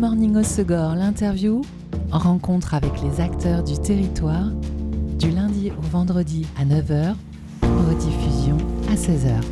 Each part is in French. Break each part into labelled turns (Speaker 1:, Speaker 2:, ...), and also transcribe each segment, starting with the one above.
Speaker 1: Morning au Segor, l'interview, en rencontre avec les acteurs du territoire, du lundi au vendredi à 9h, rediffusion à 16h.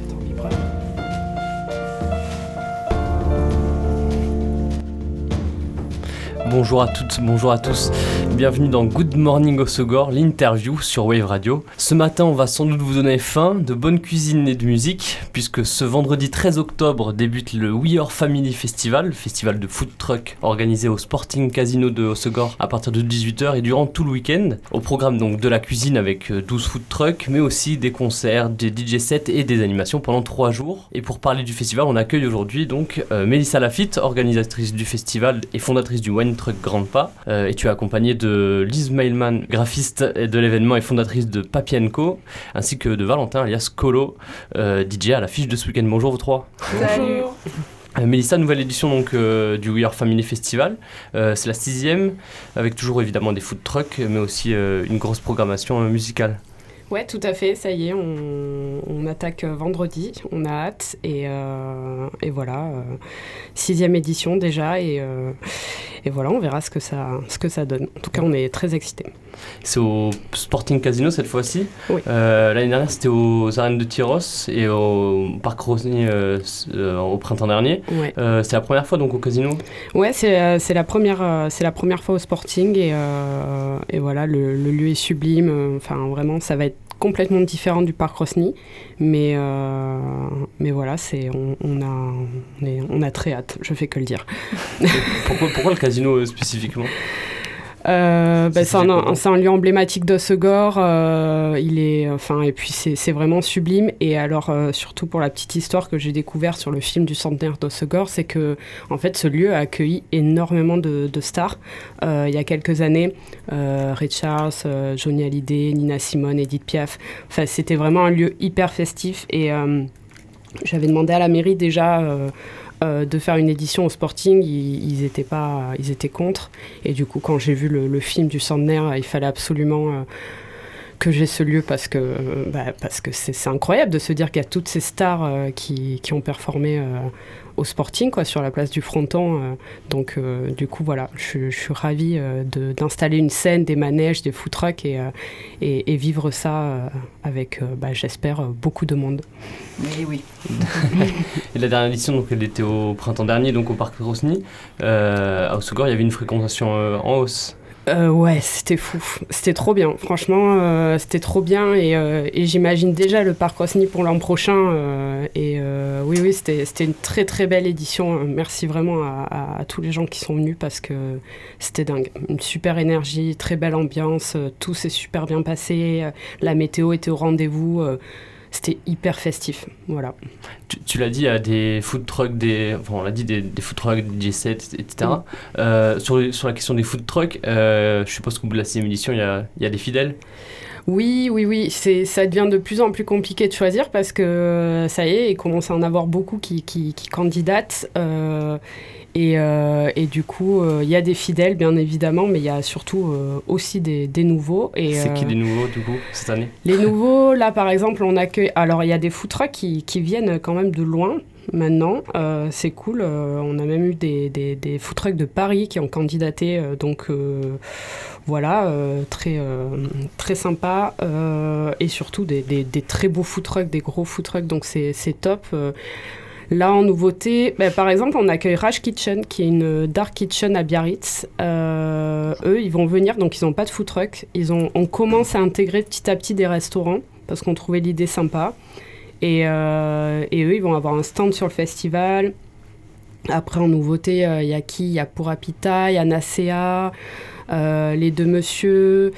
Speaker 2: Bonjour à toutes, bonjour à tous. Bienvenue dans Good Morning au Segor, l'interview sur Wave Radio. Ce matin, on va sans doute vous donner faim, de bonne cuisine et de musique, puisque ce vendredi 13 octobre débute le We Are Family Festival, festival de food truck organisé au Sporting Casino de Osegor à partir de 18h et durant tout le week-end. Au programme donc de la cuisine avec 12 food trucks, mais aussi des concerts, des DJ sets et des animations pendant 3 jours. Et pour parler du festival, on accueille aujourd'hui donc euh, Mélissa Lafitte, organisatrice du festival et fondatrice du Wine Truck Grande Pas. Euh, et tu es accompagnée de Liz Mailman, graphiste de l'événement et fondatrice de Papienco, ainsi que de Valentin alias Colo, euh, DJ à l'affiche de ce week-end. Bonjour vous trois.
Speaker 3: Bonjour.
Speaker 2: Euh, Mélissa, nouvelle édition donc euh, du We Are Family Festival. Euh, c'est la sixième, avec toujours évidemment des food trucks, mais aussi une grosse programmation musicale.
Speaker 3: Ouais, tout à fait, ça y est, on, on attaque euh, vendredi, on a hâte, et, euh, et voilà, euh, sixième édition déjà, et, euh, et voilà, on verra ce que, ça, ce que ça donne. En tout cas, on est très excités.
Speaker 2: C'est au Sporting Casino cette fois-ci.
Speaker 3: Oui.
Speaker 2: L'année dernière, c'était aux arènes de Tyros et au Parc Rosny au printemps dernier.
Speaker 3: Ouais,
Speaker 2: c'est la première fois donc au casino?
Speaker 3: ouais c'est la, première, la première fois au Sporting, et, et voilà, le, le lieu est sublime, enfin vraiment, ça va être complètement différent du Parc Rosny, mais, euh, voilà, c'est, on, a, on a très hâte, je fais que le dire.
Speaker 2: Pourquoi, pourquoi le casino euh, spécifiquement?
Speaker 3: Euh, bah, c'est un, lieu emblématique d'Ossegor. euh, il est, enfin, et puis c'est vraiment sublime. Et alors, euh, surtout pour la petite histoire que j'ai découvert sur le film du centenaire d'Ossegor, c'est que en fait, ce lieu a accueilli énormément de, de stars. Euh, il y a quelques années, Ray Charles, Johnny Hallyday, Nina Simone, Edith Piaf. Enfin, c'était vraiment un lieu hyper festif. Et j'avais demandé à la mairie déjà. Euh, de faire une édition au Sporting, ils, étaient pas, ils étaient contre. Et du coup, quand j'ai vu le, film du centenaire, il fallait absolument euh, que j'ai ce lieu parce que euh, bah, parce que c'est incroyable de se dire qu'il y a toutes ces stars qui, qui ont performé au Sporting, quoi, sur la place du Fronton. euh. donc, euh, du coup, voilà, je, je suis ravie euh, de- d'installer une scène, des manèges, des food trucks et, euh, et, et vivre ça euh, avec, euh, bah, j'espère, beaucoup de monde.
Speaker 4: Mais oui.
Speaker 2: Et la dernière édition, donc, elle était au printemps dernier, donc au Parc Rosny. Euh, à Osegor, il y avait une fréquentation euh, en hausse.
Speaker 3: Euh, ouais, c'était fou. C'était trop bien. Franchement, euh, c'était trop bien. Et, euh, et j'imagine déjà le Parc Rosny pour l'an prochain. et oui, oui, c'était une très très belle édition. Merci vraiment à, à- tous les gens qui sont venus parce que c'était dingue. Une super énergie, très belle ambiance. Tout s'est super bien passé. La météo était au rendez-vous. C'était hyper festif. Voilà.
Speaker 2: Tu, tu l'as dit, il y a des food trucks, des, enfin, on l'a dit, des, des food trucks, des sets, etc.
Speaker 3: Mm.
Speaker 2: Euh, sur, la question des food trucks, euh, je suppose qu'au bout de la édition, il y a, il y a des fidèles?
Speaker 3: Oui, oui, oui, c'est, ça devient de plus en plus compliqué de choisir parce que euh, ça y est, il commence à en avoir beaucoup qui, qui, qui candidatent. euh, et, euh, et du coup, euh, il y a des fidèles, bien évidemment, mais il y a surtout aussi des, des nouveaux. Et,
Speaker 2: C'est qui les nouveaux, du coup, cette année?
Speaker 3: les nouveaux, là par exemple, on accueille. Alors il y a des food trucks qui, qui viennent quand même de loin maintenant. Euh, c'est cool. Euh, on a même eu des, des, food trucks de Paris qui ont candidaté. euh, donc voilà, très, très sympa. Et surtout des, très beaux food trucks, des gros food trucks. Donc c'est top. Là, en nouveauté, bah, par exemple, on accueille Rage Kitchen, qui est une dark kitchen à Biarritz. Eux, ils vont venir, donc ils n'ont pas de food truck. Ils ont, on commence à intégrer petit à petit des restaurants, parce qu'on trouvait l'idée sympa. Et, euh, et eux, ils vont avoir un stand sur le festival. Après, en nouveauté, euh, il y a qui? Il y a Purapita, il y a Nacea, euh, les deux monsieur.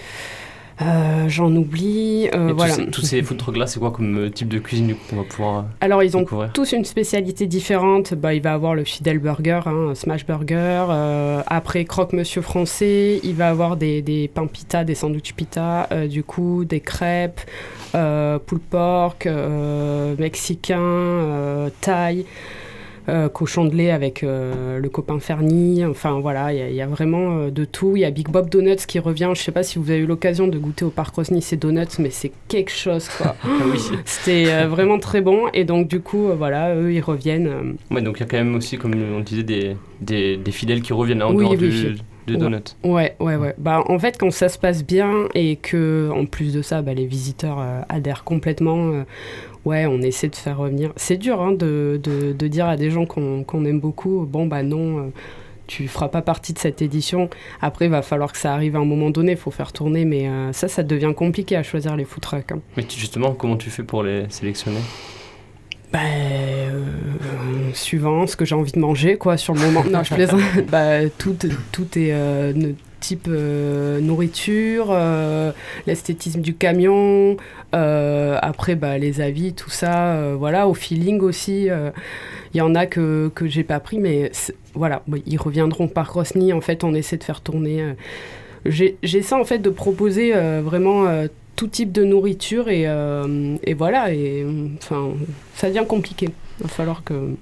Speaker 3: Euh, J'en oublie. euh,
Speaker 2: Et tous ces- tous, ces food trucks là, c'est quoi comme euh, type de cuisine qu'on va pouvoir
Speaker 3: Alors, ils ont
Speaker 2: découvrir
Speaker 3: tous une spécialité différente. Bah, il va avoir le fidèle burger, hein, smash burger. euh, après, croque monsieur français. Il va avoir des, des pains pita, des sandwichs pita, du coup, des crêpes, pulled pork, euh, mexicain, thaï. Cochon de lait avec le copain Fernie. Enfin voilà, il y, a vraiment de tout. Il y a Big Bob Donuts qui revient. Je sais pas si vous avez eu l'occasion de goûter au parc Rosny ces donuts, mais c'est quelque chose quoi. C'était vraiment très bon. Et donc du coup, voilà, eux ils reviennent.
Speaker 2: Ouais, donc il y a quand même aussi, comme on disait, des, des, des fidèles qui reviennent en dehors du, donuts.
Speaker 3: Ouais, ouais, ouais. Bah, en fait, quand ça se passe bien et que, en plus de ça, bah, les visiteurs euh, adhèrent complètement, euh, ouais, on essaie de faire revenir. C'est dur hein, de, de, de, dire à des gens qu'on aime beaucoup, bon, bah non. Euh, tu feras pas partie de cette édition. Après, il va falloir que ça arrive à un moment donné, il faut faire tourner, mais ça, ça devient compliqué à choisir les food trucks. Hein.
Speaker 2: Mais justement, comment tu fais pour les sélectionner?
Speaker 3: Bah, euh, suivant ce que j'ai envie de manger, quoi, sur le moment. non, je plaisante. bah, tout, tout est euh, type euh, nourriture, l'esthétisme du camion, après, bah, les avis, tout ça, voilà, au feeling aussi. Il y en a que, que j'ai pas pris, mais voilà, ils reviendront par Rosny. En fait, on essaie de faire tourner. j'ai ça, en fait, de proposer vraiment tout type de nourriture et, euh, et voilà et enfin ça devient compliqué il va falloir que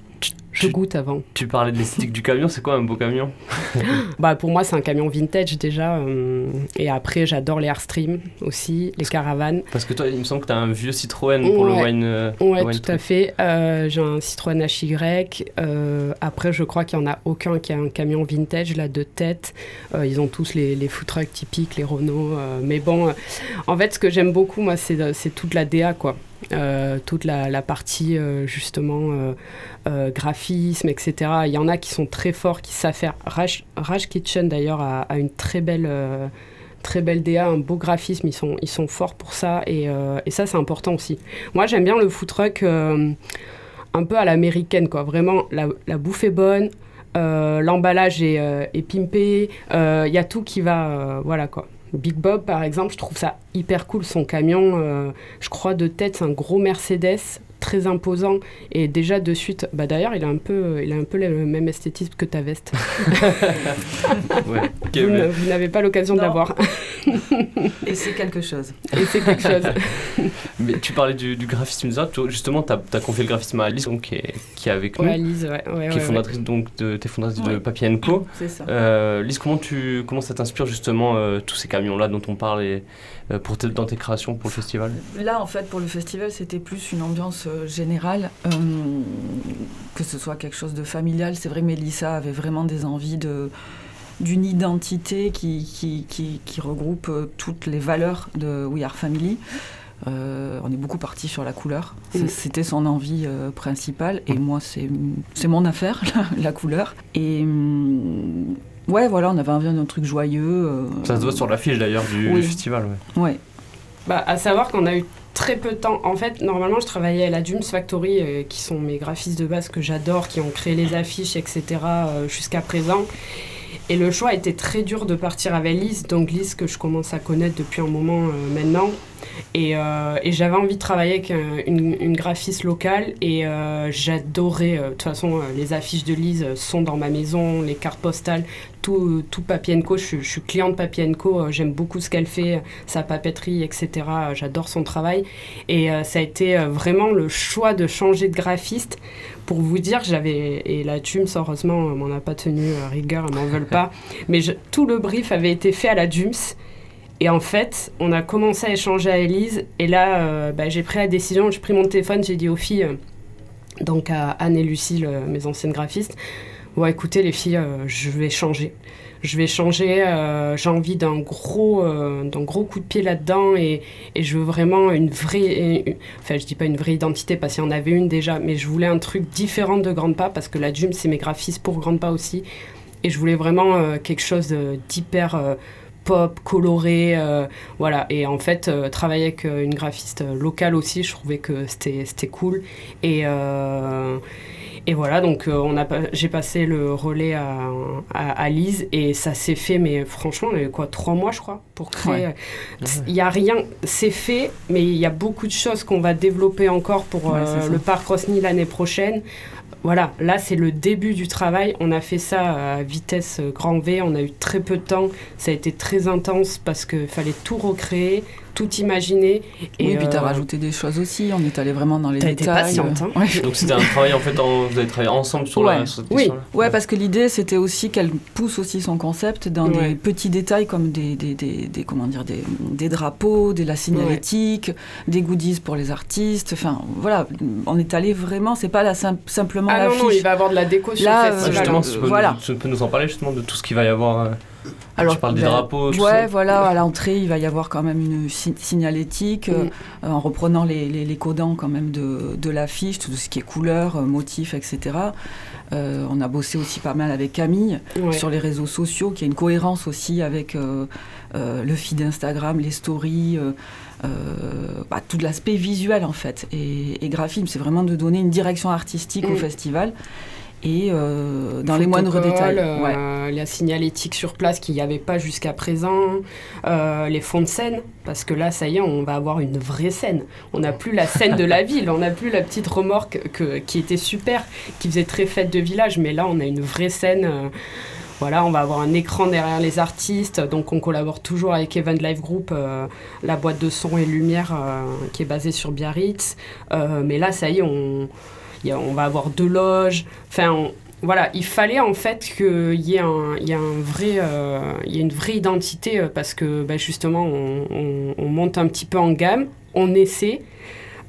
Speaker 3: je goûte avant.
Speaker 2: Tu parlais de l'esthétique du camion, c'est quoi un beau camion?
Speaker 3: Bah pour moi c'est un camion vintage déjà euh, et après j'adore les Airstream aussi, les caravanes.
Speaker 2: Parce que toi il me semble que tu as un vieux Citroën pour le wine. Euh,
Speaker 3: ouais, tout à fait. Euh, j'ai un Citroën HY. après je crois qu'il y en a aucun qui a un camion vintage là de tête. ils ont tous les, les food trucks typiques, les Renault. mais bon, en fait ce que j'aime beaucoup moi c'est toute la DA quoi. Euh, toute la, partie euh, justement euh, etc. Il y en a qui sont très forts, qui savent faire. Rage, Kitchen d'ailleurs a, une très belle, très belle DA, un beau graphisme, ils sont, ils sont forts pour ça et, ça c'est important aussi. Moi j'aime bien le food truck un peu à l'américaine, quoi. Vraiment, la, bouffe est bonne, l'emballage est, pimpé, il y a tout qui va, voilà quoi. Big Bob, par exemple, je trouve ça hyper cool. Son camion, euh, je crois de tête, c'est un gros Mercedes très imposant. Et déjà de suite bah d'ailleurs il a un peu il a un peu le même esthétisme que ta veste. Vous, n'avez pas l'occasion de l'avoir.
Speaker 4: Et c'est quelque chose.
Speaker 3: Et c'est quelque chose.
Speaker 2: Mais tu parlais du, graphisme justement tu as, confié le graphisme à Alice donc, qui, est, qui est avec
Speaker 3: nous. Alice, ouais,
Speaker 2: qui est fondatrice donc de t'es fondatrice de Papier Co.
Speaker 4: Ça.
Speaker 2: Euh, Lise comment tu comment ça t'inspire justement euh, tous ces camions là dont on parle et pour dans tes créations pour le festival
Speaker 4: Là, en fait, pour le festival, c'était plus une ambiance euh, générale, euh, que ce soit quelque chose de familial. C'est vrai, Mélissa avait vraiment des envies de d'une identité qui, qui, qui, regroupe toutes les valeurs de We Are Family. on est beaucoup parti sur la couleur. C'était son envie principale. Et moi, c'est mon affaire, la, la couleur. Et hum, Ouais, voilà, on avait envie d'un truc joyeux. Euh,
Speaker 2: ça se voit sur l'affiche d'ailleurs du, festival.
Speaker 4: Ouais. ouais.
Speaker 3: Bah, à savoir qu'on a eu très peu de temps. En fait, normalement, je travaillais à la Dunes Factory, euh, qui sont mes graphistes de base que j'adore, qui ont créé les affiches, etc. Euh, jusqu'à présent. Et le choix était très dur de partir avec Lise, donc Lise que je commence à connaître depuis un moment maintenant. Euh, et, j'avais envie de travailler avec une, graphiste locale et euh, j'adorais, euh, de toute façon, les affiches de Lise sont dans ma maison, les cartes postales, tout, tout Papienco. Je, je, suis cliente Papienco, j'aime beaucoup ce qu'elle fait, sa papeterie, etc. J'adore son travail. Et ça a été vraiment le choix de changer de graphiste. Pour vous dire, j'avais. Et la Dums, heureusement, m'en a pas tenu rigueur, elle m'en veulent pas. Mais tout le brief avait été fait à la Dums. Et en fait, on a commencé à échanger à Elise. Et là, euh, bah, j'ai pris la décision, j'ai pris mon téléphone, j'ai dit aux filles, euh, donc à Anne et Lucille, euh, mes anciennes graphistes, ouais, écoutez les filles, je vais changer. Je vais changer, j'ai envie d'un gros, gros coup de pied là-dedans et, je veux vraiment une vraie, enfin je dis pas une vraie identité parce qu'il y en avait une déjà, mais je voulais un truc différent de Grande Pas parce que la Jum c'est mes graphistes pour Grande Pas aussi et je voulais vraiment quelque chose d'hyper pop, coloré, euh, voilà. Et en fait, euh, travailler avec euh, une graphiste locale aussi, je trouvais que c'était cool. Et, et voilà, donc on a, j'ai passé le relais à, à, Lise et ça s'est fait, mais franchement, on quoi, trois mois, je crois, pour créer. Il n'y a rien, c'est fait, mais il y a beaucoup de choses qu'on va développer encore pour le parc Rosny l'année prochaine voilà, là c'est le début du travail. On a fait ça à vitesse euh, grand V, on a eu très peu de temps. Ça a été très intense parce qu'il fallait tout recréer, tout imaginé.
Speaker 4: Et
Speaker 3: et
Speaker 4: puis tu as
Speaker 3: euh,
Speaker 4: rajouté des choses aussi, on est allé vraiment dans les
Speaker 3: été
Speaker 4: détails.
Speaker 3: patiente, hein.
Speaker 4: Ouais.
Speaker 2: Donc c'était un travail en fait, en- vous avez travaillé ensemble sur
Speaker 4: Ouais.
Speaker 2: la sur cette
Speaker 3: Oui.
Speaker 4: Ouais, parce que l'idée c'était aussi qu'elle pousse aussi son concept dans
Speaker 3: Ouais.
Speaker 4: des petits détails comme des, des, des, des- comment dire, des, des drapeaux, des la signalétique, des goodies pour les artistes. Enfin voilà, on est allé vraiment, c'est pas la sim- simplement
Speaker 3: Ah non, non,
Speaker 4: l'affiche.
Speaker 3: il va avoir de la déco sur
Speaker 4: Là,
Speaker 3: le festival.
Speaker 2: justement,
Speaker 3: hein.
Speaker 2: si tu peux,
Speaker 4: voilà.
Speaker 2: tu peux nous en parler justement de tout ce qu'il va y avoir. euh,
Speaker 4: Alors,
Speaker 2: tu parles des
Speaker 4: ben,
Speaker 2: drapeaux, tout
Speaker 4: Ouais,
Speaker 2: ça.
Speaker 4: voilà, à l'entrée, il va y avoir quand même une si- signalétique, euh,
Speaker 3: Mm.
Speaker 4: euh, en reprenant les, les, les codants quand même de, de l'affiche, tout ce qui est couleur, euh, motif, etc. Euh, on a bossé aussi pas mal avec Camille
Speaker 3: Ouais.
Speaker 4: sur les réseaux sociaux, qui a une cohérence aussi avec euh, euh, le feed Instagram, les stories, euh, euh, bah, tout l'aspect visuel en fait, et, et graphisme. C'est vraiment de donner une direction artistique au
Speaker 3: Mm.
Speaker 4: festival et euh, dans les moindres détails.
Speaker 3: euh,
Speaker 4: Ouais.
Speaker 3: La signalétique sur place qu'il n'y avait pas jusqu'à présent, euh, les fonds de scène, parce que là, ça y est, on va avoir une vraie scène. On n'a plus la scène de la ville, on n'a plus la petite remorque que, qui était super, qui faisait très fête de village, mais là, on a une vraie scène. voilà, on va avoir un écran derrière les artistes, donc on collabore toujours avec Event Live Group, la boîte de son et lumière qui est basée sur Biarritz. Mais là, ça y est, on, a- on va avoir deux loges. Enfin, voilà, il fallait en fait qu'il y ait, un, y vrai, euh, il y ait une vraie identité euh, parce que bah, justement, on, on- on monte un petit peu en gamme, on essaie.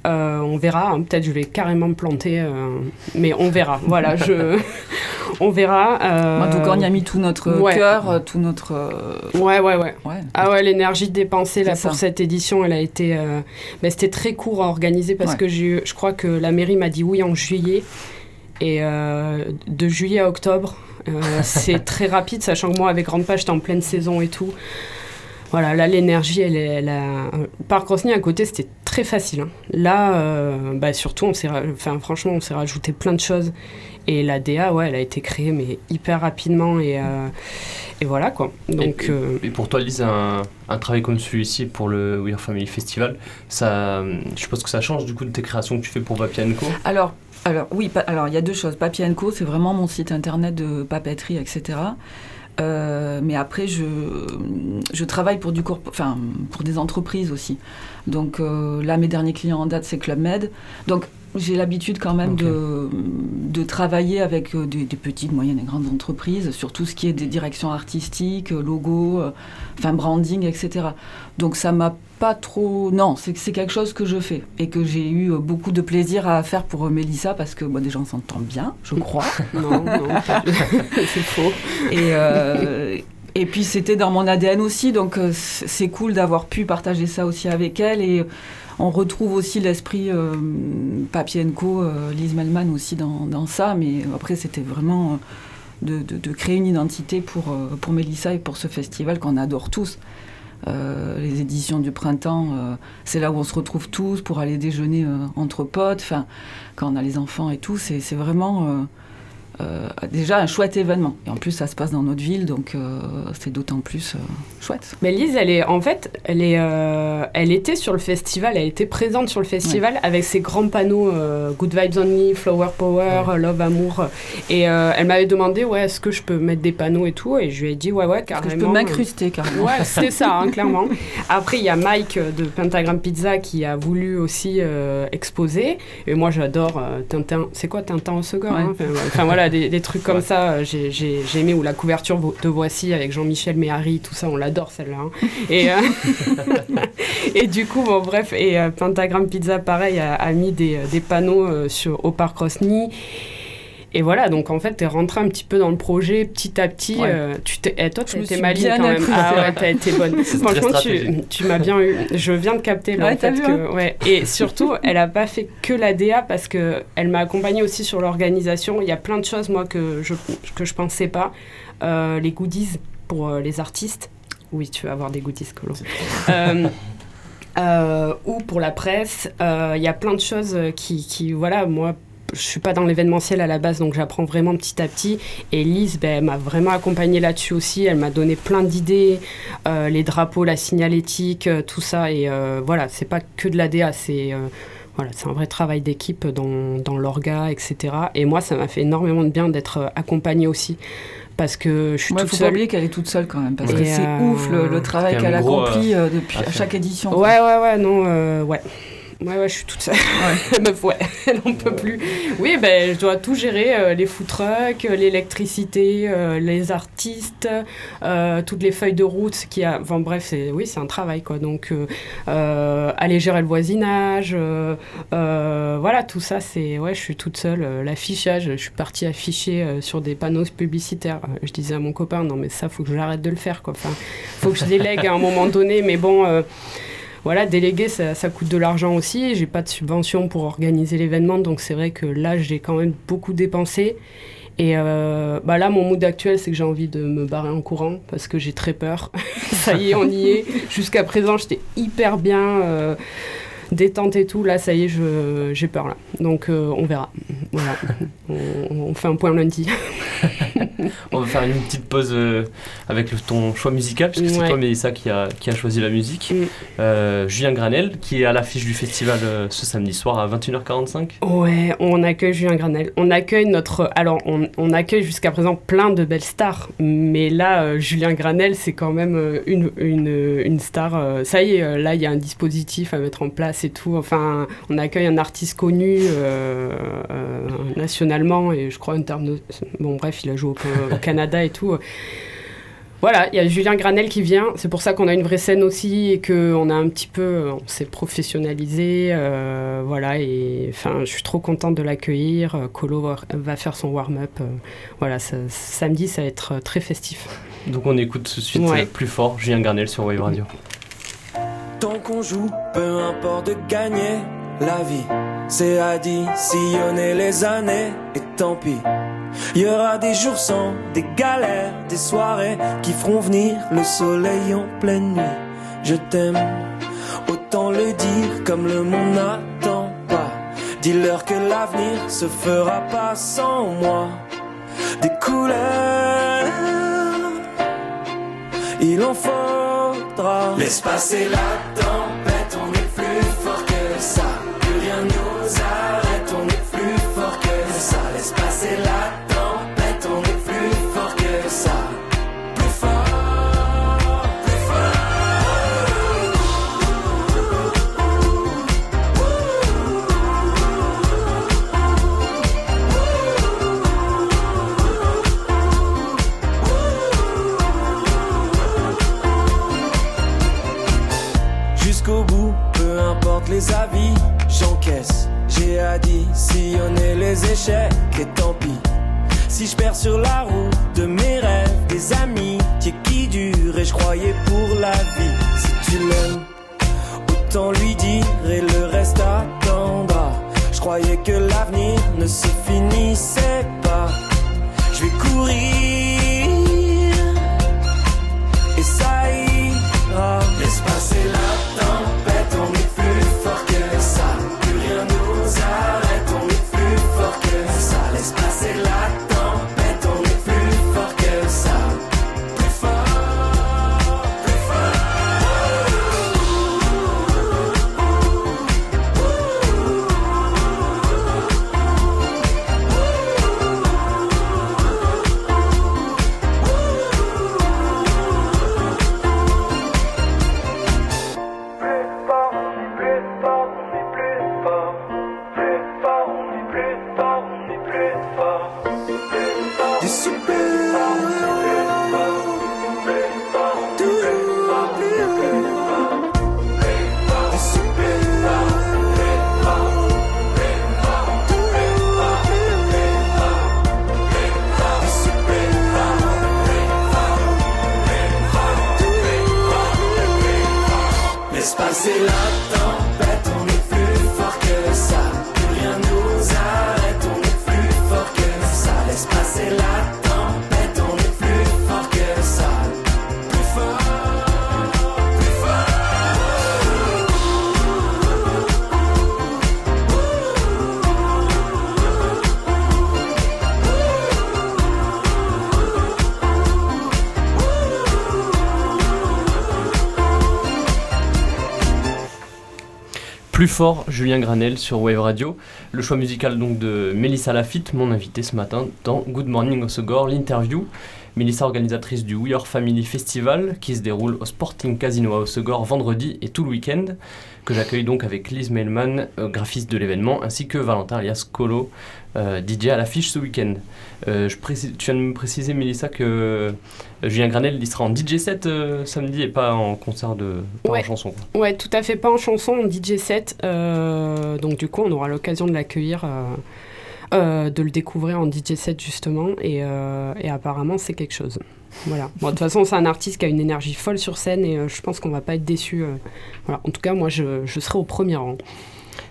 Speaker 3: Euh, on verra, hein, peut-être je vais carrément me planter, euh, mais on verra. voilà, je, on verra. euh,
Speaker 4: En tout cas, on y a mis tout notre
Speaker 3: ouais.
Speaker 4: cœur, euh, tout notre. euh,
Speaker 3: Ouais, ouais, ouais.
Speaker 4: ouais.
Speaker 3: Ah ouais, l'énergie dépensée là
Speaker 4: ça.
Speaker 3: pour cette édition, elle a été, euh, bah, c'était très court à organiser parce
Speaker 4: Ouais.
Speaker 3: que j'ai, je crois que la mairie m'a dit oui en juillet et euh, de juillet à octobre, euh, c'est très rapide, sachant que moi avec Grande Page, j'étais en pleine saison et tout. Voilà, là l'énergie, elle est, elle a... Parc Rosny à côté, c'était très facile. hein. Là, euh, bah, surtout, on s'est, ra- enfin franchement, on s'est rajouté plein de choses. Et la DA, ouais, elle a été créée mais hyper rapidement et, euh, et voilà quoi. Donc
Speaker 2: et,
Speaker 3: euh,
Speaker 2: et pour toi, Lise, un, un travail comme celui-ci pour le We Are Family Festival, ça, je suppose que ça change du coup de tes créations que tu fais pour Papianco.
Speaker 4: Alors, alors oui, pa- alors il y a deux choses. Papier Co, c'est vraiment mon site internet de papeterie, etc. Euh, mais après, je, je travaille pour, du corp- enfin, pour des entreprises aussi. Donc euh, là, mes derniers clients en date, c'est Club Med. Donc j'ai l'habitude quand même de, de travailler avec euh, des, des petites, moyennes et grandes entreprises sur tout ce qui est des directions artistiques, logos, enfin branding, etc. Donc ça m'a pas trop... Non, c'est quelque chose que je fais et que j'ai eu euh, beaucoup de plaisir à faire pour euh, Mélissa parce que bon, déjà on s'entend bien, je crois.
Speaker 3: Non, non, c'est faux.
Speaker 4: Et, euh, et puis c'était dans mon ADN aussi, donc c'est cool d'avoir pu partager ça aussi avec elle. Et on retrouve aussi l'esprit euh, Papienko, euh, Lise Melman aussi dans, dans ça, mais après c'était vraiment de, de- de créer une identité pour, pour Mélissa et pour ce festival qu'on adore tous. Euh, les éditions du printemps, euh, c'est là où on se retrouve tous pour aller déjeuner euh, entre potes. Enfin, quand on a les enfants et tout, c'est vraiment déjà un chouette événement. Et en plus, ça se passe dans notre ville, donc euh, c'est d'autant plus euh, chouette.
Speaker 3: Mais Lise, elle est en fait, elle est, euh, elle était sur le festival, elle était présente sur le festival avec ses grands panneaux euh, Good Vibes Only, Flower Power, euh, Love Amour. Et euh, elle m'avait demandé, ouais, est-ce que je peux mettre des panneaux et tout Et je lui ai dit, ouais, ouais, carrément.
Speaker 4: que je peux m'incruster carrément.
Speaker 3: Ouais, c'est ça, hein, clairement. Après, il y a Mike euh, de Pentagram Pizza qui a voulu aussi euh, exposer. Et moi, j'adore euh, Tintin. C'est quoi Tintin au second
Speaker 4: Ouais.
Speaker 3: hein. Enfin, voilà, des, des trucs comme
Speaker 2: Ouais.
Speaker 3: ça. euh, J'ai j'ai aimé. Ou la couverture de Voici avec Jean-Michel Méhari, tout ça, on l'adore celle-là. hein. Et, euh, et du coup, bon, bref. Et euh, Pentagram Pizza, pareil, a, a mis des, des panneaux sur, au parc Rosny. Et voilà, donc en fait, t'es rentré un petit peu dans le projet petit à petit.
Speaker 4: Ouais.
Speaker 3: euh, tu t'es, eh, toi, tu étais maligne quand même. Ah ouais, t'as été bonne. Franchement, tu, tu m'as bien eu. Je viens de capter là,
Speaker 4: Ouais,
Speaker 3: en fait,
Speaker 4: vu,
Speaker 3: que, ouais. Et surtout, elle a pas fait que la DA parce que elle m'a accompagnée aussi sur l'organisation. Il y a plein de choses moi que je que je pensais pas. Euh, les goodies pour euh, les artistes. Oui, tu vas avoir des goodies, Colo. Euh, ou pour la presse. Euh, Il y a plein de choses qui, qui, voilà, moi, je suis pas dans l'événementiel à la base, donc j'apprends vraiment petit à petit. Et Lise, ben, elle m'a vraiment accompagnée là-dessus aussi. Elle m'a donné plein d'idées, euh, les drapeaux, la signalétique, euh, tout ça. Et euh, voilà, c'est pas que de la DA, c'est euh, voilà, c'est un vrai travail d'équipe dans, dans l'orga, etc. Et moi, ça m'a fait énormément de bien d'être accompagnée aussi parce que je suis toute
Speaker 4: faut
Speaker 3: seule.
Speaker 4: pas oublier qu'elle est toute seule quand même, parce
Speaker 3: Et
Speaker 4: que c'est
Speaker 3: euh,
Speaker 4: ouf le, le travail qu'elle accomplit
Speaker 2: euh,
Speaker 4: depuis
Speaker 2: à
Speaker 4: chaque édition.
Speaker 3: Ouais, ouais, ouais, non, euh, ouais. Ouais, ouais, je suis toute seule. Meuf, ouais, elle en peut plus. Oui, ben, je dois tout gérer euh, les food trucks, euh, l'électricité, euh, les artistes, euh, toutes les feuilles de route. Qui a... Enfin, bref, c'est, oui, c'est un travail, quoi. Donc, euh, euh, aller gérer le voisinage, voilà, tout ça, c'est. Ouais, je suis toute seule. Euh, L'affichage, je suis partie afficher euh, sur des panneaux publicitaires. Je disais à mon copain, non, mais ça, faut que j'arrête de le faire, quoi. Enfin, faut que je délègue à un moment donné, mais bon. Voilà, déléguer, ça, ça coûte de l'argent aussi. J'ai pas de subvention pour organiser l'événement, donc c'est vrai que là, j'ai quand même beaucoup dépensé. Et euh, bah là, mon mood actuel, c'est que j'ai envie de me barrer en courant parce que j'ai très peur. ça y est, on y est. Jusqu'à présent, j'étais hyper bien euh, détente et tout. Là, ça y est, j'ai peur là. Donc, euh, on verra. Voilà. on, on fait un point lundi.
Speaker 2: On va faire une petite pause euh, avec le- ton choix musical, puisque c'est
Speaker 3: Ouais.
Speaker 2: toi, Mélissa, qui a, qui a choisi la musique.
Speaker 3: Mm.
Speaker 2: Euh, Julien Granel, qui est à l'affiche du festival ce samedi soir à 21h45.
Speaker 3: Ouais, on accueille Julien Granel. On accueille notre. Alors, on, on accueille jusqu'à présent plein de belles stars. Mais là, Julien Granel, c'est quand même une, une, une star. ça y est, là, il y a un dispositif à mettre en place et tout. Enfin, on accueille un artiste connu euh, euh, nationalement et je crois en termes de. Bon, bref, il a joué au, au Canada et tout. Voilà, il y a Julien Granel qui vient. C'est pour ça qu'on a une vraie scène aussi et qu'on a un petit peu, on s'est professionnalisé, euh, voilà. Et enfin, je suis trop contente de l'accueillir. Colo va- faire son warm-up. euh, voilà, ça- samedi, ça va être très festif.
Speaker 2: Donc on écoute tout de suite
Speaker 3: Ouais.
Speaker 2: plus fort Julien Granel sur Wave Radio.
Speaker 5: Tant qu'on joue, peu importe de gagner la vie. C'est additionner les années et tant pis. Il y aura des jours sans, des galères, des soirées qui feront venir le soleil en pleine nuit. Je t'aime, autant le dire comme le monde n'attend pas. Dis-leur que l'avenir se fera pas sans moi. Des couleurs, il en Laisse passer la tempête, on est plus fort que ça. Plus rien nous arrête, on est plus fort que ça. Laisse passer la tempête, avis, j'encaisse. J'ai additionné les échecs et tant pis. Si je perds sur la route de mes rêves, des amitiés qui durent et je croyais pour la vie. Si tu l'aimes, autant lui dire et le reste attendra. Je croyais que l'avenir ne se finissait pas. Je vais courir
Speaker 2: Julien Granel sur Wave Radio. Le choix musical donc de Mélissa Lafitte, mon invité ce matin dans Good Morning Osegor, l'interview. Mélissa, organisatrice du We Are Family Festival qui se déroule au Sporting Casino à Osegor vendredi et tout le week-end, que j'accueille donc avec Liz Mailman, euh, graphiste de l'événement, ainsi que Valentin alias Colo, euh, DJ à l'affiche ce week-end. Euh, je précise, tu viens de me préciser, Mélissa, que Julien Granel il sera en DJ set samedi et pas en concert de pas
Speaker 3: Ouais.
Speaker 2: en chanson.
Speaker 3: Ouais, tout à fait pas en chanson, en DJ set. Donc du coup, on aura l'occasion de l'accueillir, euh, de le découvrir en DJ set justement, et, euh, et apparemment c'est quelque chose. Voilà. Bon, de toute façon, c'est un artiste qui a une énergie folle sur scène et euh, je pense qu'on va pas être déçu. voilà. En tout cas, moi, je, je serai au premier rang.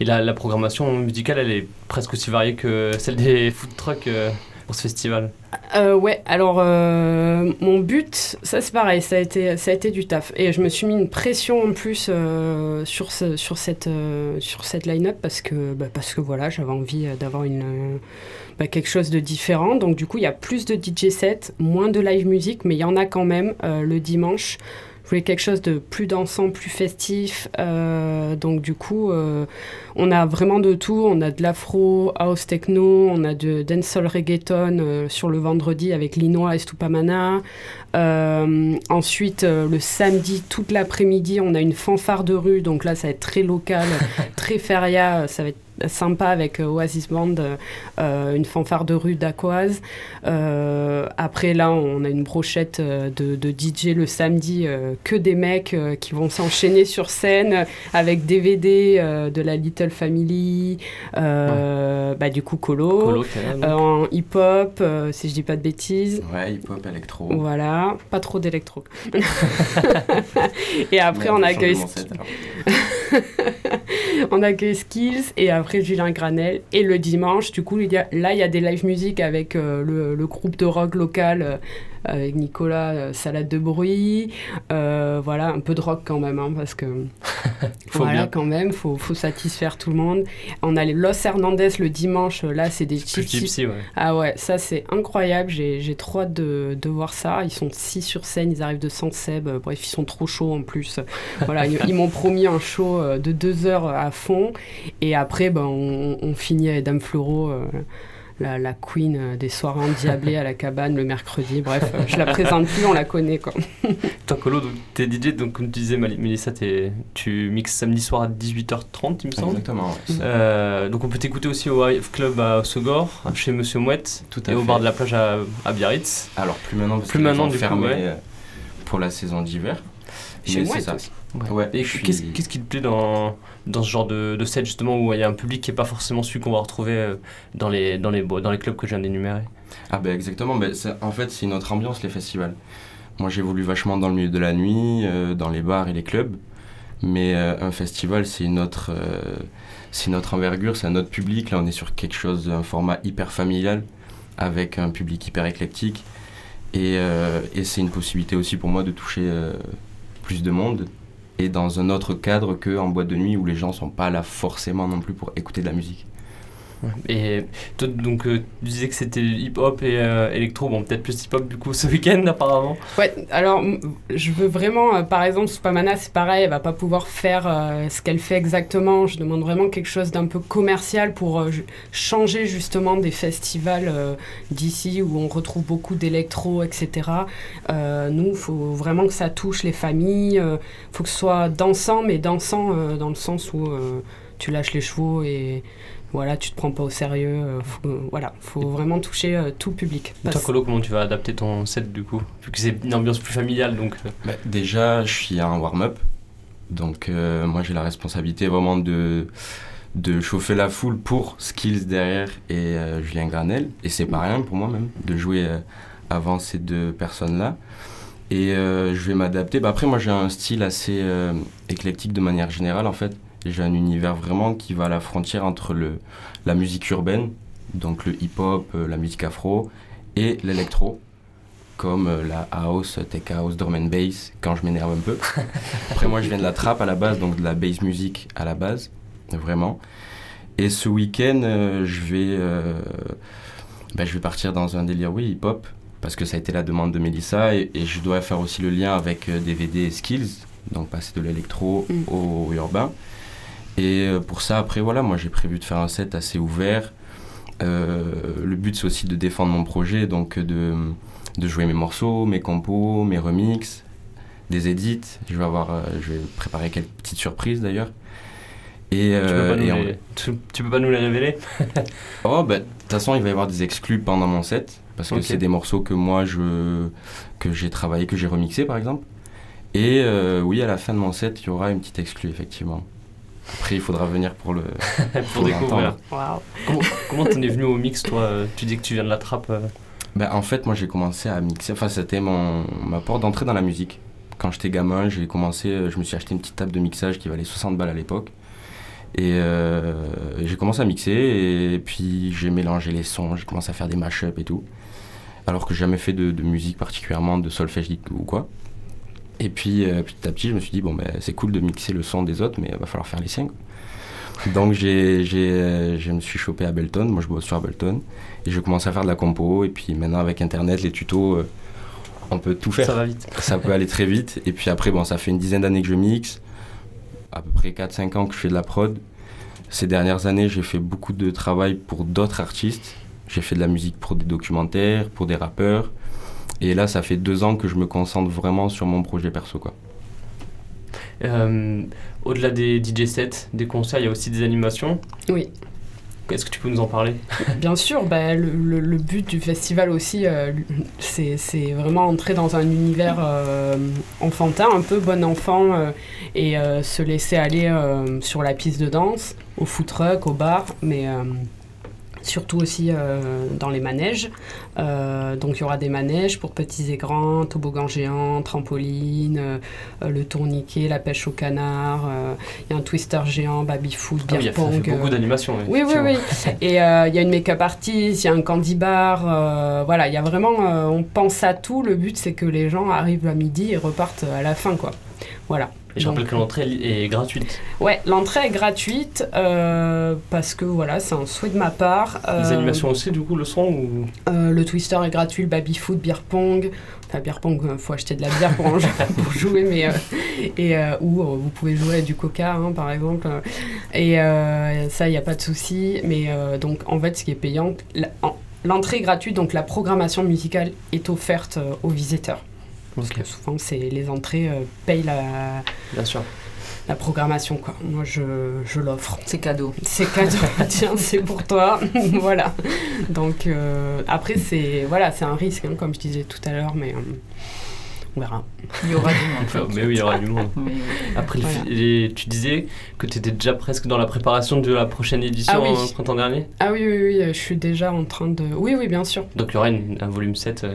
Speaker 2: Et la, la programmation musicale, elle est presque aussi variée que celle des food trucks euh, pour ce festival.
Speaker 3: Euh, ouais, alors euh, mon but, ça c'est pareil, ça a, été, ça a été du taf. Et je me suis mis une pression en plus euh, sur, ce, sur cette, sur cette line-up parce que, bah, parce que voilà, j'avais envie d'avoir une, bah, quelque chose de différent. Donc du coup, il y a plus de DJ sets, moins de live music, mais il y en a quand même le dimanche. Je voulais quelque chose de plus dansant, plus festif. euh, donc du coup, euh, on a vraiment de tout. On a de l'afro, house techno, on a de dancehall reggaeton euh, sur le vendredi avec Linois et Stupamana. Ensuite, le samedi, toute l'après-midi, on a une fanfare de rue. Donc là, ça va être très local, très feria. Ça va être sympa avec euh, Oasis Band, euh, une fanfare de rue d'Aquoise. Euh, après, là, on a une brochette euh, de, de DJ le samedi, euh, que des mecs euh, qui vont s'enchaîner sur scène avec DVD euh, de la Little Family, euh, bah, du coup Colo, euh, en hip-hop, euh, si je dis pas de bêtises.
Speaker 6: Ouais, hip-hop, électro.
Speaker 3: Voilà, pas trop d'électro. et après, on accueille,
Speaker 6: set,
Speaker 3: on accueille Skills et après Julien Granel. Et le dimanche, du coup, là, il y a des live music avec euh, le, le groupe de rock local, euh, avec Nicolas euh, Salade de Bruit. Euh, voilà, un peu de rock quand même, hein, parce que
Speaker 2: Faut
Speaker 3: voilà,
Speaker 2: bien.
Speaker 3: quand même, faut, faut satisfaire tout le monde. On a les Los Hernandez le dimanche, là, c'est des petits
Speaker 2: gypsy, ouais.
Speaker 3: ah ouais, ça c'est incroyable, j'ai trop hâte de, de voir ça. Ils sont six sur scène, ils arrivent de Sanseb, euh, bref, ils sont trop chauds en plus. Voilà, ils, ils m'ont promis un show euh, de deux heures à fond. Et après, ben, on, on finit avec Dame Fleuro, euh, la, la queen euh, des soirées endiablées à la cabane le mercredi. Bref, euh, je la présente plus, on la connaît quoi.
Speaker 2: Toi, Colo, donc, t'es DJ, donc comme tu disais, Mélissa, t'es- tu mixes samedi soir à 18h30, il me semble.
Speaker 6: Exactement, ouais.
Speaker 2: Euh, donc on peut t'écouter aussi au Wave Club à Osogor, chez Monsieur Mouette,
Speaker 6: Tout à
Speaker 2: et au bar de la plage à, à Biarritz.
Speaker 6: Alors, plus maintenant, parce
Speaker 2: Plus
Speaker 6: que
Speaker 2: maintenant, du coup,
Speaker 6: fermés,
Speaker 3: hein.
Speaker 2: ouais.
Speaker 6: euh, pour la saison d'hiver.
Speaker 3: Chez
Speaker 6: c'est ça. Ouais,
Speaker 2: Et
Speaker 6: suis-
Speaker 2: qu'est-ce qui te plaît dans, dans ce genre de, de set justement où il y a un public qui n'est pas forcément celui qu'on va retrouver euh, dans les, dans les, dans les clubs que je viens d'énumérer.
Speaker 6: Ah ben exactement, ben, en fait c'est une autre ambiance les festivals. Moi j'évolue vachement dans le milieu de la nuit, euh, dans les bars et les clubs, mais euh, un festival c'est une autre, euh, autre envergure, c'est un autre public. Là on est sur quelque chose, un format hyper familial, avec un public hyper éclectique, et, et c'est une possibilité aussi pour moi de toucher plus de monde, et dans un autre cadre qu'en boîte de nuit où les gens sont pas là forcément non plus pour écouter de la musique.
Speaker 2: Et toi, donc, euh, tu disais que c'était hip-hop et euh, électro, bon, peut-être plus hip-hop du coup ce week-end apparemment.
Speaker 3: Ouais, alors je veux vraiment, euh, par exemple, Supamana, c'est pareil, elle va pas pouvoir faire ce qu'elle fait exactement. Je demande vraiment quelque chose d'un peu commercial pour changer justement des festivals d'ici où on retrouve beaucoup d'électro, etc. Nous, il faut vraiment que ça touche les familles, il faut que ce soit dansant, mais dansant dans le sens où tu lâches les chevaux et voilà, tu te prends pas au sérieux. euh, faut, voilà, faut vraiment toucher euh, tout public.
Speaker 2: Et toi, Colo, comment tu vas adapter ton set du coup? Vu que c'est une ambiance plus familiale donc. euh,
Speaker 6: Bah, déjà, je suis un warm-up. Donc, euh, moi, j'ai la responsabilité vraiment de, de chauffer la foule pour Skills derrière et euh, Julien Granel. Et c'est pas rien pour moi, même, de jouer euh, avant ces deux personnes-là. Et euh, je vais m'adapter. Bah, après, moi, j'ai un style assez euh, éclectique de manière générale, en fait. J'ai un univers vraiment qui va à la frontière entre le, la musique urbaine, donc le hip-hop, euh, la musique afro, et l'électro comme euh, la house, tech house, drum and bass, quand je m'énerve un peu. Après, moi, je viens de la trap à la base, donc de la bass music à la base, vraiment. Et ce week-end, euh, je vais, euh, ben, je vais partir dans un délire, oui, hip-hop, parce que ça a été la demande de Melissa, et, et je dois faire aussi le lien avec euh, DVD et skills, donc passer de l'électro
Speaker 3: Mm.
Speaker 6: au urbain. Et euh, pour ça, après, voilà, moi j'ai prévu de faire un set assez ouvert. Euh, le but, c'est aussi de défendre mon projet, donc de, de jouer mes morceaux, mes compos, mes remixes, des edits. Je vais, avoir, euh, je vais préparer quelques petites surprises d'ailleurs.
Speaker 2: Et, tu, peux pas et nous les... tu, tu, peux pas nous les révéler?
Speaker 6: Oh, bah, de toute façon, il va y avoir des exclus pendant mon set, parce que okay. c'est des morceaux que moi, je, que j'ai travaillé, que j'ai remixé par exemple. Et euh, oui, à la fin de mon set, il y aura une petite exclue, effectivement. Après, il faudra venir pour le
Speaker 2: pour, découvrir. Wow. Comment t'en es venu au mix, toi Tu dis que tu viens de la trappe
Speaker 6: ben, En fait, moi, j'ai commencé à mixer. Enfin, c'était mon, ma porte d'entrée dans la musique. Quand j'étais gamin, j'ai commencé, je me suis acheté une petite table de mixage qui valait 60 balles à l'époque. Et euh, j'ai commencé à mixer et puis j'ai mélangé les sons, j'ai commencé à faire des mashups et tout. Alors que j'ai jamais fait de, de, musique particulièrement, de solfège ou quoi. Et puis euh, petit à petit, je me suis dit, bon, ben, c'est cool de mixer le son des autres, mais il va falloir faire les siens. Donc j'ai, j'ai, je me suis chopé à Ableton, moi je bosse sur Ableton, et je commence à faire de la compo, et puis maintenant avec Internet, les tutos, euh, on peut tout faire.
Speaker 2: Ça va vite.
Speaker 6: Ça peut aller très vite, et puis après, bon, ça fait une dizaine d'années que je mixe, à peu près 4-5 ans que je fais de la prod. Ces dernières années, j'ai fait beaucoup de travail pour d'autres artistes. J'ai fait de la musique pour des documentaires, pour des rappeurs. Et là, ça fait deux ans que je me concentre vraiment sur mon projet perso. Quoi.
Speaker 2: Euh, Au-delà des DJ sets, des concerts, il y a aussi des animations.
Speaker 3: Oui.
Speaker 2: Est-ce que tu peux nous en parler?
Speaker 3: Bien sûr, bah, le, le, le, but du festival aussi, euh, c'est vraiment entrer dans un univers euh, enfantin, un peu bon enfant, euh, et se laisser aller sur la piste de danse, au foot truck, au bar, mais surtout aussi euh, dans les manèges. Euh, donc il y aura des manèges pour petits et grands, toboggans géants, trampoline, euh, le tourniquet, la pêche au canard, il y a un twister géant, baby-foot, beer
Speaker 2: ah,
Speaker 3: pong.
Speaker 2: Il y a beaucoup d'animations.
Speaker 3: Oui, oui, oui. et il y a une make-up artist, il y a un candy bar. voilà, il y a vraiment, on pense à tout. Le but c'est que les gens arrivent à midi et repartent à la fin, quoi. Voilà.
Speaker 2: Et je rappelle que l'entrée est gratuite.
Speaker 3: Ouais, l'entrée est gratuite euh, parce que voilà, c'est un souhait de ma part.
Speaker 2: Euh, Les animations aussi, du coup, le son ou...
Speaker 3: euh, Le twister est gratuit, le baby foot, beer pong. Enfin, beer pong, il faut acheter de la bière pour, en jouer, pour jouer, mais. euh, et, ou vous pouvez jouer à du coca, hein, par exemple. Et euh, ça, il n'y a pas de souci. Mais euh, donc, en fait, ce qui est payant, l'entrée est gratuite, donc la programmation musicale est offerte aux visiteurs. Parce que souvent, c'est les entrées euh, payent la,
Speaker 2: Bien sûr.
Speaker 3: la programmation. Quoi. Moi, je, je l'offre.
Speaker 4: C'est cadeau.
Speaker 3: C'est cadeau. Tiens, c'est pour toi. voilà. Donc, euh, après, c'est voilà, un risque, hein, comme je disais tout à l'heure, mais euh, on verra.
Speaker 4: Il y aura du monde.
Speaker 2: Enfin, mais oui, il y aura du monde. Après, voilà. les, tu disais que tu étais déjà presque dans la préparation de la prochaine édition
Speaker 3: ah oui.
Speaker 2: en printemps dernier?
Speaker 3: Ah oui, oui, oui, je suis déjà en train de... Oui, oui, bien sûr.
Speaker 2: Donc, il y aura une, un volume 7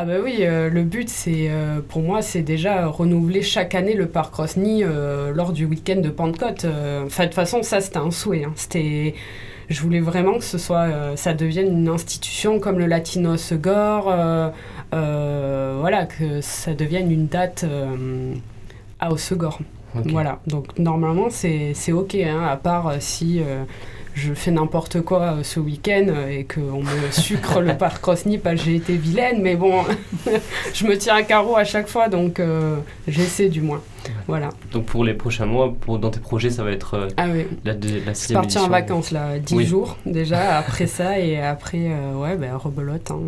Speaker 3: Ah bah oui, euh, le but c'est euh, pour moi c'est déjà renouveler chaque année le parc Rosny euh, lors du week-end de Pentecôte. Enfin de toute façon ça c'était un souhait. Hein. C'était, je voulais vraiment que ce soit, ça devienne une institution comme le Latinos Gore, voilà que ça devienne une date à Osegor. Okay. Voilà, donc normalement c'est ok, hein, à part si je fais n'importe quoi euh, ce week-end euh, et qu'on me sucre le parc Rosny parce que j'ai été vilaine, mais bon, je me tire à carreau à chaque fois, donc euh, j'essaie du moins. Voilà.
Speaker 2: Donc pour les prochains mois, pour, dans tes projets, ça va être euh,
Speaker 3: ah oui.
Speaker 2: la, la sixième
Speaker 3: partir en vacances là, 10 oui. jours déjà, après ça, et après, euh, ouais, ben rebelote. Hein.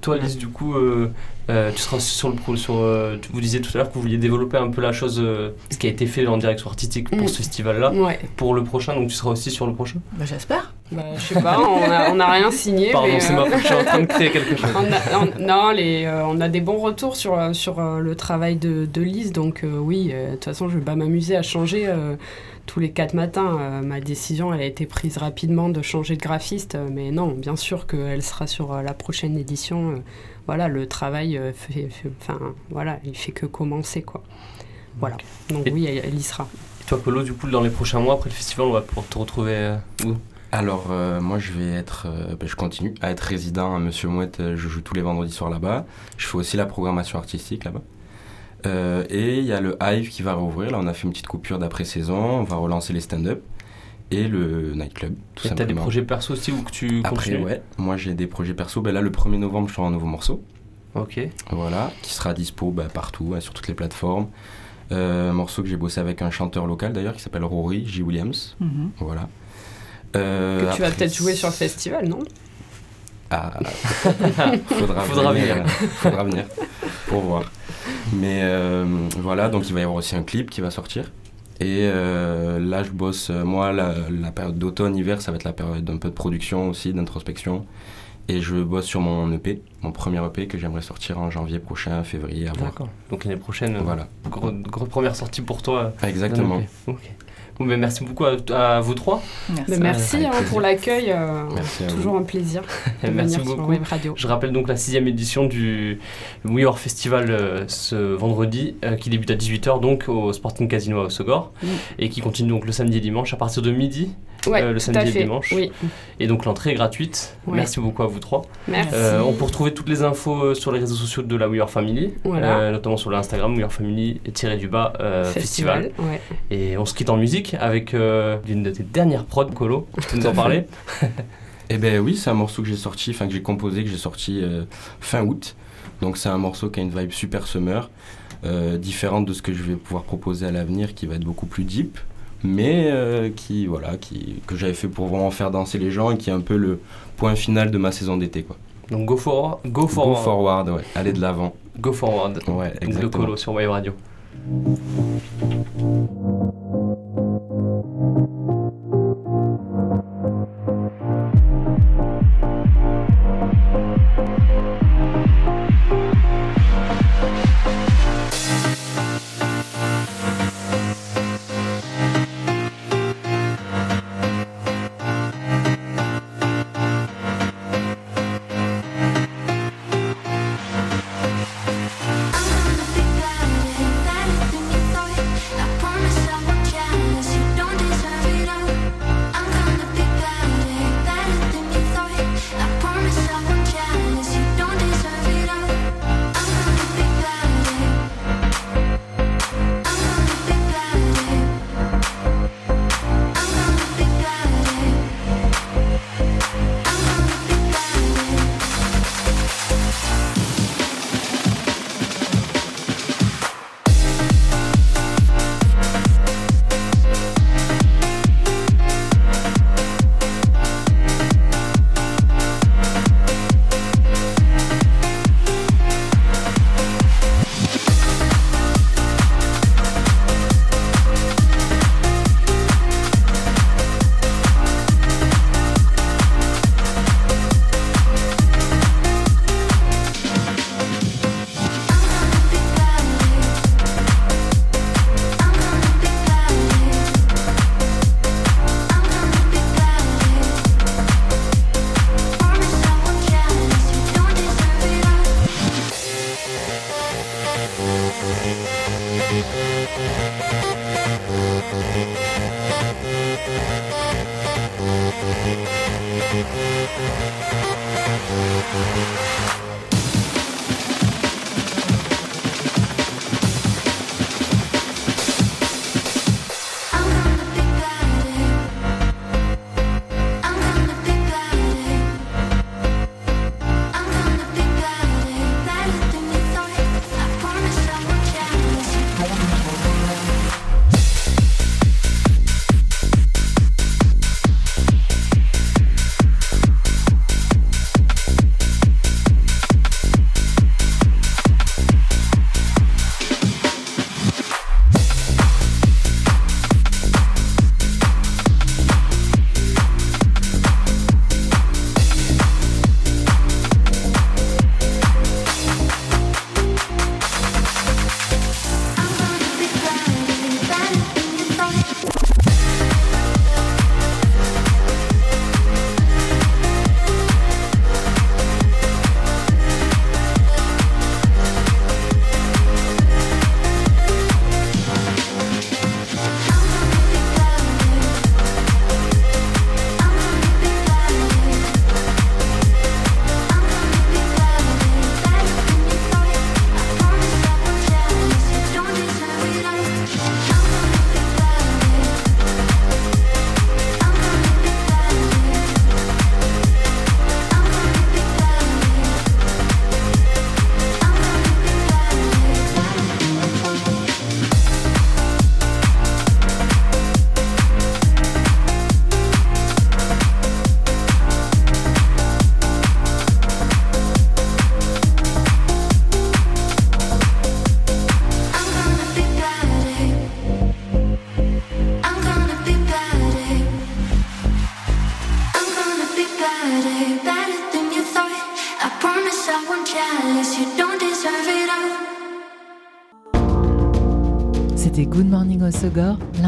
Speaker 2: Toi, Lise, du coup, euh, tu seras sur le pro, sur, vous disiez tout à l'heure que vous vouliez développer un peu la chose, ce qui a été fait en direction artistique pour mm. ce festival-là,
Speaker 3: ouais.
Speaker 2: pour le prochain, donc tu seras aussi sur le prochain?
Speaker 4: Bah, J'espère.
Speaker 3: Bah, je sais pas, on n'a rien signé.
Speaker 2: Pardon, c'est ma faute, je suis en train de créer quelque chose.
Speaker 3: on a, on, non, les, on a des bons retours sur, sur le travail de, de Lise, donc oui, de toute façon, je vais pas m'amuser à changer euh, tous les quatre matins. Euh, ma décision, elle a été prise rapidement de changer de graphiste, euh, mais non, bien sûr qu'elle sera sur la prochaine édition. voilà, le travail, fait, fait, enfin, voilà, il fait que commencer, quoi. Voilà. Donc oui, elle, elle, y sera.
Speaker 2: Et toi, Polo, du coup, dans les prochains mois après le festival, on va pouvoir te retrouver où?
Speaker 6: Alors, euh, moi, je vais être. Euh, ben, je continue à être résident à Monsieur Mouette. Je joue tous les vendredis soirs là-bas. Je fais aussi la programmation artistique là-bas. Euh, et il y a le Hive qui va rouvrir. Là, on a fait une petite coupure d'après-saison. On va relancer les stand-up et le nightclub. Tout
Speaker 2: et t'as des projets perso aussi ou que tu
Speaker 6: Après,
Speaker 2: continues
Speaker 6: ouais. Moi, j'ai des projets perso. Ben là, le 1er novembre, je sors un nouveau morceau.
Speaker 2: Ok.
Speaker 6: Voilà, qui sera dispo ben, partout, hein, sur toutes les plateformes. Euh, un morceau que j'ai bossé avec un chanteur local d'ailleurs qui s'appelle Rory J. Williams.
Speaker 4: Mhm.
Speaker 6: Voilà. Euh,
Speaker 3: Que tu vas peut-être jouer sur le festival, non
Speaker 6: Ah, faudra,
Speaker 2: Faudra venir.
Speaker 6: faudra venir pour voir. Mais euh, voilà, donc il va y avoir aussi un clip qui va sortir. Et euh, là, je bosse, moi, la, la période d'automne-hiver, ça va être la période d'un peu de production aussi, d'introspection. Et je bosse sur mon EP, mon premier EP que j'aimerais sortir en janvier prochain, février, à voir.
Speaker 2: D'accord. Donc l'année prochaine,
Speaker 6: Voilà,
Speaker 2: gros- grosse première sortie pour toi.
Speaker 6: exactement.
Speaker 2: d'un EP. Ok. Bon, ben, merci beaucoup à, à vous trois.
Speaker 4: Merci.
Speaker 3: Mais hein, pour l'accueil. euh, toujours un plaisir de
Speaker 2: merci
Speaker 3: venir sur
Speaker 2: beaucoup.
Speaker 3: Web Radio.
Speaker 2: Je rappelle donc la sixième édition du We Are Festival euh, ce vendredi, euh, qui débute à 18h donc au Sporting Casino à Osogor,
Speaker 3: Mm.
Speaker 2: et qui continue donc le samedi et dimanche à partir de midi.
Speaker 3: Ouais,
Speaker 2: euh, le samedi et le dimanche.
Speaker 3: Oui,
Speaker 2: Et donc l'entrée est gratuite.
Speaker 3: Ouais.
Speaker 2: Merci beaucoup à vous trois.
Speaker 3: merci.
Speaker 2: Euh, on peut retrouver toutes les infos euh, sur les réseaux sociaux de la We Are Family,
Speaker 3: Voilà.
Speaker 2: euh, notamment sur l'Instagram We Are Family tiré du bas euh, festival.
Speaker 3: Ouais.
Speaker 2: Et on se quitte en musique avec euh, l'une de tes dernières prods, Colo. Tu peux nous en parler
Speaker 6: Eh ben oui, c'est un morceau que j'ai sorti, enfin que j'ai composé, que j'ai sorti euh, fin août. Donc c'est un morceau qui a une vibe super summer, euh, différente de ce que je vais pouvoir proposer à l'avenir, qui va être beaucoup plus deep, mais euh, qui voilà, qui que j'avais fait pour vraiment faire danser les gens et qui est un peu le point final de ma saison d'été quoi.
Speaker 2: Donc go for, go for,
Speaker 6: Go forward, ouais, aller de l'avant,
Speaker 2: Go forward.
Speaker 6: ouais,
Speaker 2: Donc
Speaker 6: exactement.
Speaker 2: Colo sur Wave Radio.